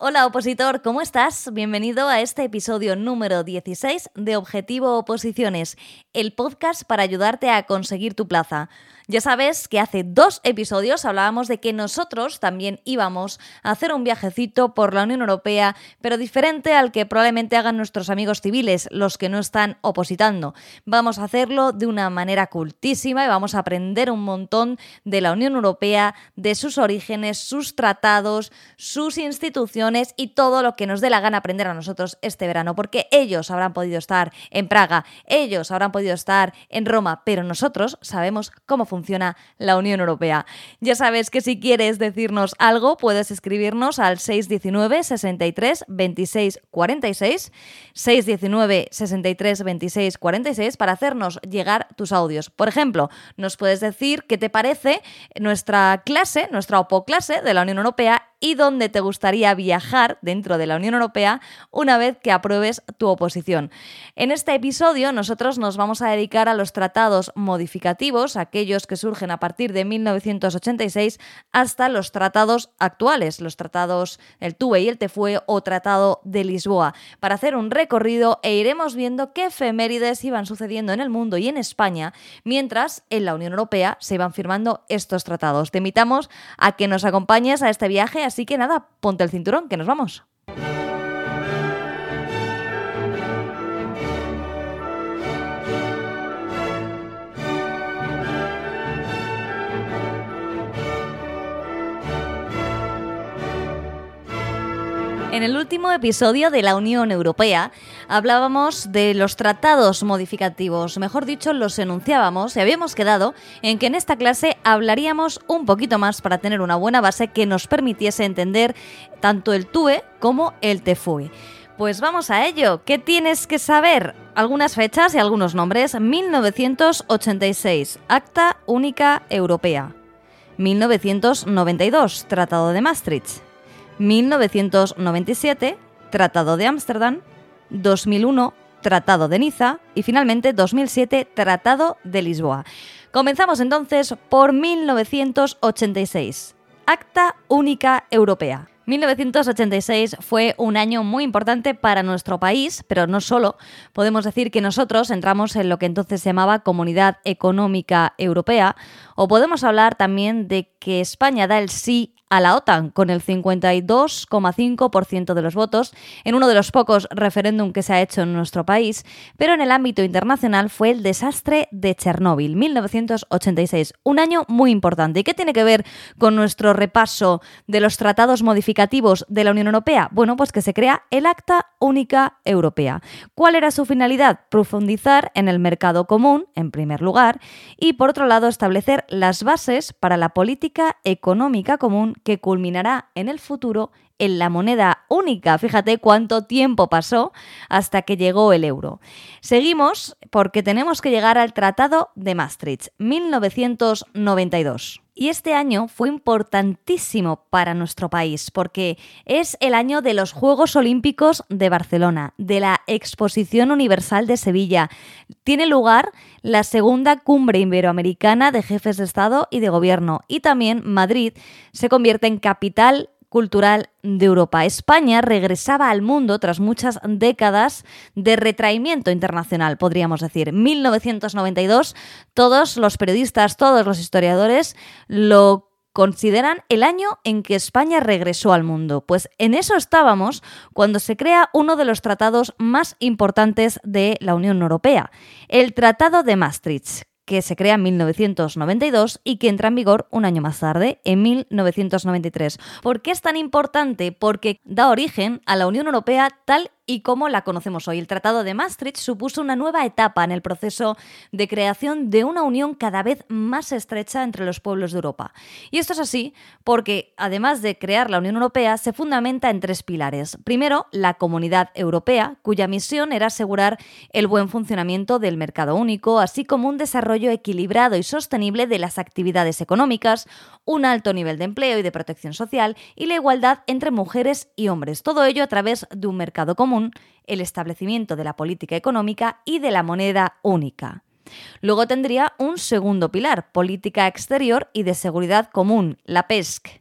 Hola opositor, ¿cómo estás? Bienvenido a este episodio número 16 de Objetivo Oposiciones, el podcast para ayudarte a conseguir tu plaza. Ya sabes que hace dos episodios hablábamos de que nosotros también íbamos a hacer un viajecito por la Unión Europea, pero diferente al que probablemente hagan nuestros amigos civiles, los que no están opositando. Vamos a hacerlo de una manera cultísima y vamos a aprender un montón de la Unión Europea, de sus orígenes, sus tratados, sus instituciones y todo lo que nos dé la gana aprender a nosotros este verano, porque ellos habrán podido estar en Praga, ellos habrán podido estar en Roma, pero nosotros sabemos cómo funciona funciona la Unión Europea. Ya sabes que si quieres decirnos algo, puedes escribirnos al 619 63 26 46, 619 63 26 46 para hacernos llegar tus audios. Por ejemplo, nos puedes decir qué te parece nuestra clase, nuestra OPO clase de la Unión Europea y dónde te gustaría viajar dentro de la Unión Europea una vez que apruebes tu oposición. En este episodio nosotros nos vamos a dedicar a los tratados modificativos, aquellos que surgen a partir de 1986 hasta los tratados actuales, los tratados el TUE y el TEFUE o Tratado de Lisboa, para hacer un recorrido e iremos viendo qué efemérides iban sucediendo en el mundo y en España mientras en la Unión Europea se iban firmando estos tratados. Te invitamos a que nos acompañes a este viaje Así que nada, ponte el cinturón, que nos vamos. En el último episodio de la Unión Europea hablábamos de los tratados modificativos, mejor dicho, los enunciábamos y habíamos quedado en que en esta clase hablaríamos un poquito más para tener una buena base que nos permitiese entender tanto el TUE como el TEFUE. Pues vamos a ello. ¿Qué tienes que saber? Algunas fechas y algunos nombres. 1986, Acta Única Europea. 1992, Tratado de Maastricht. 1997, Tratado de Ámsterdam, 2001, Tratado de Niza y finalmente 2007, Tratado de Lisboa. Comenzamos entonces por 1986, Acta Única Europea. 1986 fue un año muy importante para nuestro país, pero no solo. Podemos decir que nosotros entramos en lo que entonces se llamaba Comunidad Económica Europea, o podemos hablar también de que España da el sí a la OTAN con el 52,5% de los votos, en uno de los pocos referéndum que se ha hecho en nuestro país, pero en el ámbito internacional fue el desastre de Chernóbil, 1986, un año muy importante. ¿Y qué tiene que ver con nuestro repaso de los tratados modificativos de la Unión Europea? Bueno, pues que se crea el Acta Única Europea. ¿Cuál era su finalidad? Profundizar en el mercado común, en primer lugar, y por otro lado establecer las bases para la política económica común que culminará en el futuro en la moneda única. Fíjate cuánto tiempo pasó hasta que llegó el euro. Seguimos porque tenemos que llegar al Tratado de Maastricht, 1992. Y este año fue importantísimo para nuestro país porque es el año de los Juegos Olímpicos de Barcelona, de la Exposición Universal de Sevilla. Tiene lugar la segunda cumbre iberoamericana de jefes de Estado y de Gobierno y también Madrid se convierte en capital cultural de Europa. España regresaba al mundo tras muchas décadas de retraimiento internacional, podríamos decir. 1992, todos los periodistas, todos los historiadores lo consideran el año en que España regresó al mundo. Pues en eso estábamos cuando se crea uno de los tratados más importantes de la Unión Europea, el Tratado de Maastricht, que se crea en 1992 y que entra en vigor un año más tarde, en 1993. ¿Por qué es tan importante? Porque da origen a la Unión Europea tal y como la conocemos hoy. El Tratado de Maastricht supuso una nueva etapa en el proceso de creación de una unión cada vez más estrecha entre los pueblos de Europa. Y esto es así porque, además de crear la Unión Europea, se fundamenta en tres pilares. Primero, la Comunidad Europea, cuya misión era asegurar el buen funcionamiento del mercado único, así como un desarrollo equilibrado y sostenible de las actividades económicas, un alto nivel de empleo y de protección social y la igualdad entre mujeres y hombres. Todo ello a través de un mercado común el establecimiento de la política económica y de la moneda única. Luego tendría un segundo pilar, política exterior y de seguridad común, la PESC.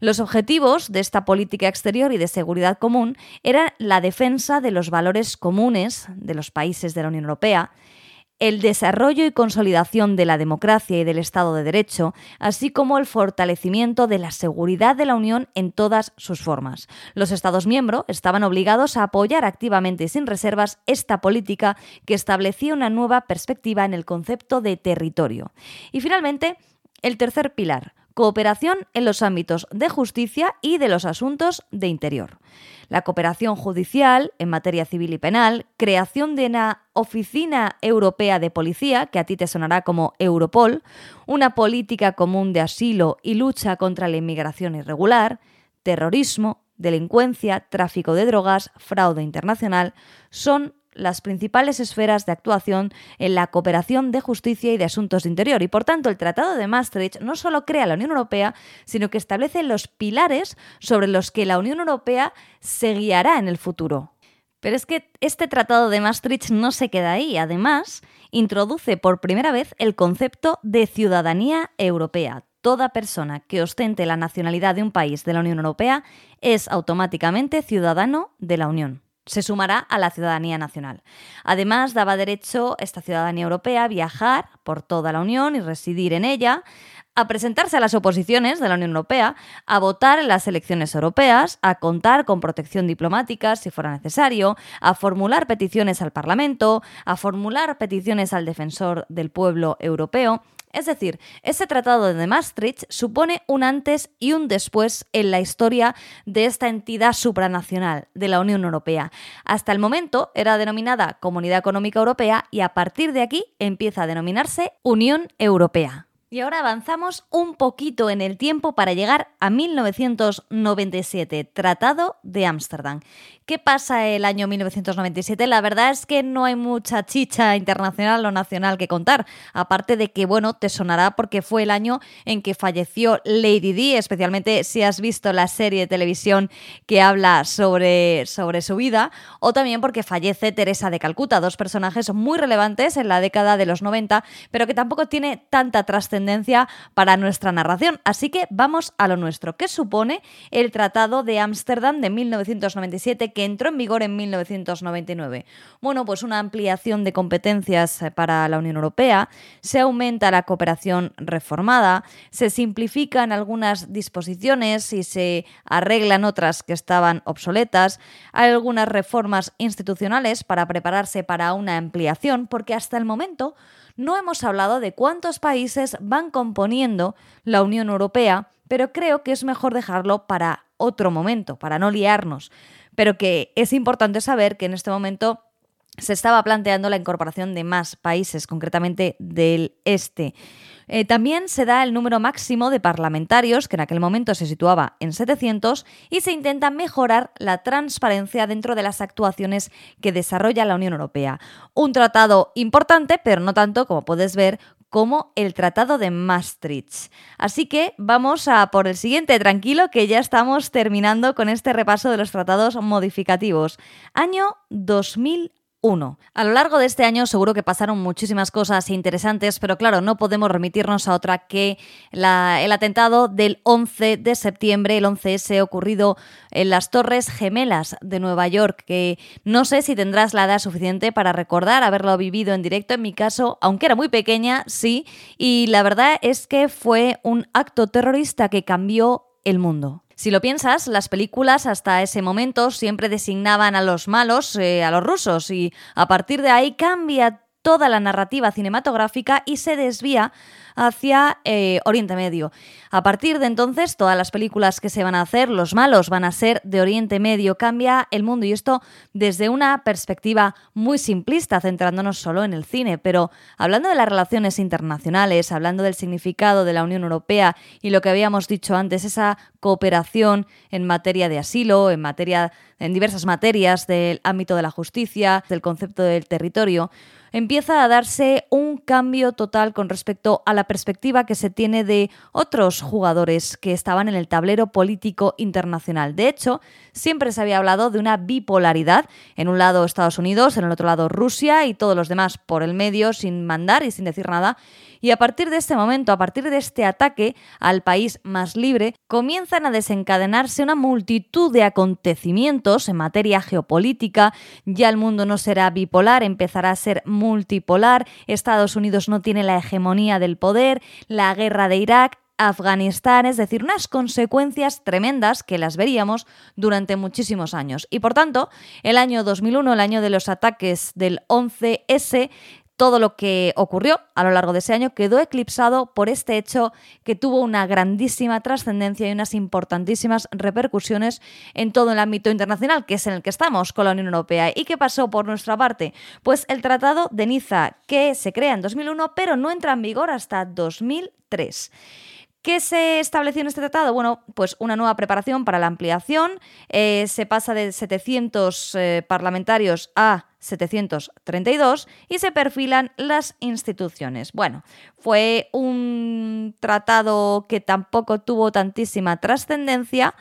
Los objetivos de esta política exterior y de seguridad común eran la defensa de los valores comunes de los países de la Unión Europea, el desarrollo y consolidación de la democracia y del Estado de Derecho, así como el fortalecimiento de la seguridad de la Unión en todas sus formas. Los Estados miembros estaban obligados a apoyar activamente y sin reservas esta política que establecía una nueva perspectiva en el concepto de territorio. Y finalmente, el tercer pilar, cooperación en los ámbitos de justicia y de los asuntos de interior. La cooperación judicial en materia civil y penal, creación de una Oficina Europea de Policía, que a ti te sonará como Europol, una política común de asilo y lucha contra la inmigración irregular, terrorismo, delincuencia, tráfico de drogas, fraude internacional, son las principales esferas de actuación en la cooperación de justicia y de asuntos de interior. Y por tanto, el Tratado de Maastricht no solo crea la Unión Europea, sino que establece los pilares sobre los que la Unión Europea se guiará en el futuro. Pero es que este Tratado de Maastricht no se queda ahí. Además, introduce por primera vez el concepto de ciudadanía europea. Toda persona que ostente la nacionalidad de un país de la Unión Europea es automáticamente ciudadano de la Unión se sumará a la ciudadanía nacional. Además, daba derecho esta ciudadanía europea a viajar por toda la Unión y residir en ella, a presentarse a las oposiciones de la Unión Europea, a votar en las elecciones europeas, a contar con protección diplomática si fuera necesario, a formular peticiones al Parlamento, a formular peticiones al defensor del pueblo europeo, es decir, ese tratado de Maastricht supone un antes y un después en la historia de esta entidad supranacional de la Unión Europea. Hasta el momento era denominada Comunidad Económica Europea y a partir de aquí empieza a denominarse Unión Europea. Y ahora avanzamos un poquito en el tiempo para llegar a 1997, Tratado de Ámsterdam. ¿Qué pasa el año 1997? La verdad es que no hay mucha chicha internacional o nacional que contar, aparte de que, bueno, te sonará porque fue el año en que falleció Lady Di, especialmente si has visto la serie de televisión que habla sobre, sobre su vida, o también porque fallece Teresa de Calcuta, dos personajes muy relevantes en la década de los 90, pero que tampoco tiene tanta trascendencia para nuestra narración. Así que vamos a lo nuestro. ¿Qué supone el Tratado de Ámsterdam de 1997? que entró en vigor en 1999. Bueno, pues una ampliación de competencias eh, para la Unión Europea, se aumenta la cooperación reformada, se simplifican algunas disposiciones y se arreglan otras que estaban obsoletas, hay algunas reformas institucionales para prepararse para una ampliación, porque hasta el momento no hemos hablado de cuántos países van componiendo la Unión Europea, pero creo que es mejor dejarlo para otro momento, para no liarnos. Pero que es importante saber que en este momento se estaba planteando la incorporación de más países, concretamente del este. Eh, también se da el número máximo de parlamentarios, que en aquel momento se situaba en 700, y se intenta mejorar la transparencia dentro de las actuaciones que desarrolla la Unión Europea. Un tratado importante, pero no tanto, como puedes ver, como el Tratado de Maastricht. Así que vamos a por el siguiente, tranquilo, que ya estamos terminando con este repaso de los tratados modificativos. Año 2000 a lo largo de este año seguro que pasaron muchísimas cosas interesantes, pero claro, no podemos remitirnos a otra que el atentado del 11 de septiembre, el 11S ocurrido en las Torres Gemelas de Nueva York, que no sé si tendrás la edad suficiente para recordar haberlo vivido en directo. En mi caso, aunque era muy pequeña, sí, y la verdad es que fue un acto terrorista que cambió el mundo. Si lo piensas, las películas hasta ese momento siempre designaban a los malos, eh, a los rusos, y a partir de ahí cambia toda la narrativa cinematográfica y se desvía hacia eh, Oriente Medio. A partir de entonces, todas las películas que se van a hacer, los malos van a ser de Oriente Medio. Cambia el mundo y esto desde una perspectiva muy simplista, centrándonos solo en el cine. Pero hablando de las relaciones internacionales, hablando del significado de la Unión Europea y lo que habíamos dicho antes, esa cooperación en materia de asilo, en materia en diversas materias del ámbito de la justicia, del concepto del territorio, empieza a darse un cambio total con respecto a la perspectiva que se tiene de otros jugadores que estaban en el tablero político internacional. De hecho, siempre se había hablado de una bipolaridad, en un lado Estados Unidos, en el otro lado Rusia y todos los demás por el medio sin mandar y sin decir nada. Y a partir de este momento, a partir de este ataque al país más libre, comienzan a desencadenarse una multitud de acontecimientos en materia geopolítica. Ya el mundo no será bipolar, empezará a ser multipolar. Estados Unidos no tiene la hegemonía del poder, la guerra de Irak Afganistán, es decir, unas consecuencias tremendas que las veríamos durante muchísimos años. Y por tanto, el año 2001, el año de los ataques del 11S, todo lo que ocurrió a lo largo de ese año quedó eclipsado por este hecho que tuvo una grandísima trascendencia y unas importantísimas repercusiones en todo el ámbito internacional, que es en el que estamos con la Unión Europea. ¿Y qué pasó por nuestra parte? Pues el Tratado de Niza, que se crea en 2001, pero no entra en vigor hasta 2003. ¿Qué se estableció en este tratado? Bueno, pues una nueva preparación para la ampliación. Eh, se pasa de 700 eh, parlamentarios a 732 y se perfilan las instituciones. Bueno, fue un tratado que tampoco tuvo tantísima trascendencia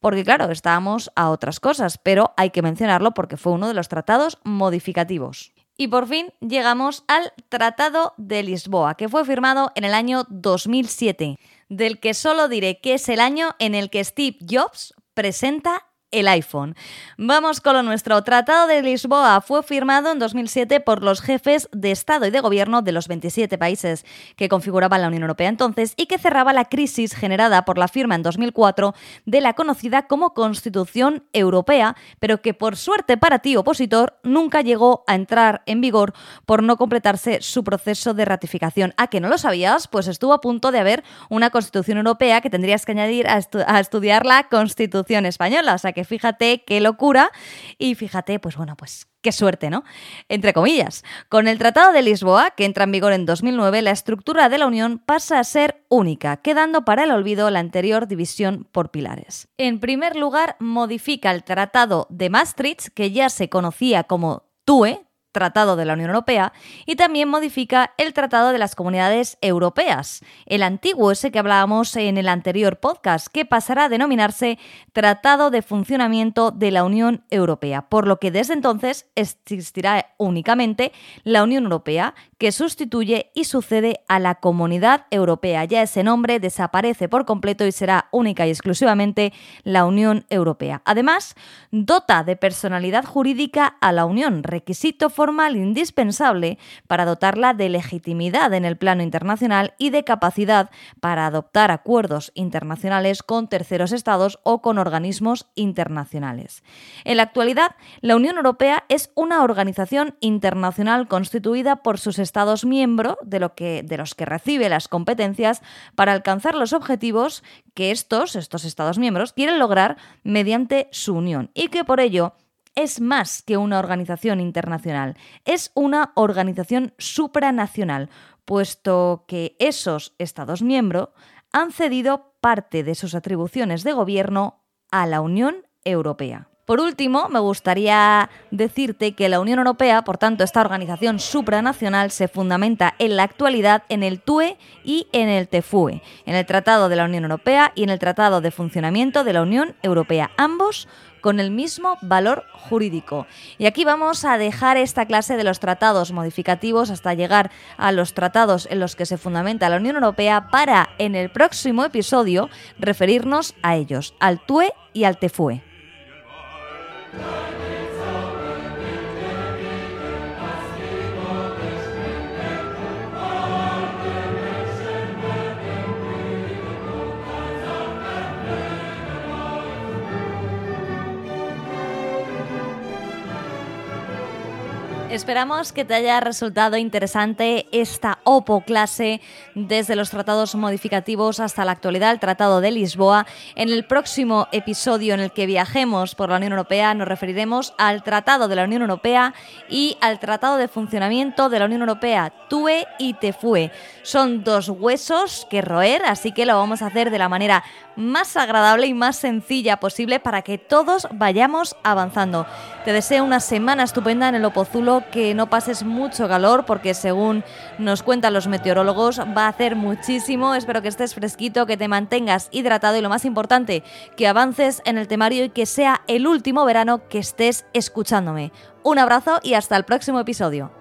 porque claro, estábamos a otras cosas, pero hay que mencionarlo porque fue uno de los tratados modificativos. Y por fin llegamos al Tratado de Lisboa, que fue firmado en el año 2007 del que solo diré que es el año en el que Steve Jobs presenta el iPhone. Vamos con lo nuestro. Tratado de Lisboa fue firmado en 2007 por los jefes de Estado y de Gobierno de los 27 países que configuraban la Unión Europea entonces y que cerraba la crisis generada por la firma en 2004 de la conocida como Constitución Europea, pero que por suerte para ti, opositor, nunca llegó a entrar en vigor por no completarse su proceso de ratificación. ¿A que no lo sabías? Pues estuvo a punto de haber una Constitución Europea que tendrías que añadir a, estudiar la Constitución Española. O sea que fíjate qué locura y fíjate, pues bueno, pues qué suerte, ¿no? Entre comillas. Con el Tratado de Lisboa, que entra en vigor en 2009, la estructura de la Unión pasa a ser única, quedando para el olvido la anterior división por pilares. En primer lugar, modifica el Tratado de Maastricht, que ya se conocía como TUE, Tratado de la Unión Europea y también modifica el Tratado de las Comunidades Europeas, el antiguo ese que hablábamos en el anterior podcast, que pasará a denominarse Tratado de Funcionamiento de la Unión Europea, por lo que desde entonces existirá únicamente la Unión Europea, que sustituye y sucede a la Comunidad Europea. Ya ese nombre desaparece por completo y será única y exclusivamente la Unión Europea. Además, dota de personalidad jurídica a la Unión, requisito formal indispensable para dotarla de legitimidad en el plano internacional y de capacidad para adoptar acuerdos internacionales con terceros estados o con organismos internacionales. En la actualidad, la Unión Europea es una organización internacional constituida por sus estados miembros de, los que recibe las competencias para alcanzar los objetivos que estos estados miembros, quieren lograr mediante su unión y que por ello es más que una organización internacional, es una organización supranacional, puesto que esos Estados miembros han cedido parte de sus atribuciones de gobierno a la Unión Europea. Por último, me gustaría decirte que la Unión Europea, por tanto, esta organización supranacional, se fundamenta en la actualidad en el TUE y en el TEFUE, en el Tratado de la Unión Europea y en el Tratado de Funcionamiento de la Unión Europea, ambos con el mismo valor jurídico. Y aquí vamos a dejar esta clase de los tratados modificativos hasta llegar a los tratados en los que se fundamenta la Unión Europea para, en el próximo episodio, referirnos a ellos, al TUE y al TEFUE. Esperamos que te haya resultado interesante esta OPO clase desde los tratados modificativos hasta la actualidad, el Tratado de Lisboa. En el próximo episodio en el que viajemos por la Unión Europea nos referiremos al Tratado de la Unión Europea y al Tratado de Funcionamiento de la Unión Europea, TUE y TEFUE. Son dos huesos que roer, así que lo vamos a hacer de la manera más agradable y más sencilla posible para que todos vayamos avanzando. Te deseo una semana estupenda en el Opozulo, que no pases mucho calor porque según nos cuentan los meteorólogos va a hacer muchísimo. Espero que estés fresquito, que te mantengas hidratado y lo más importante, que avances en el temario y que sea el último verano que estés escuchándome. Un abrazo y hasta el próximo episodio.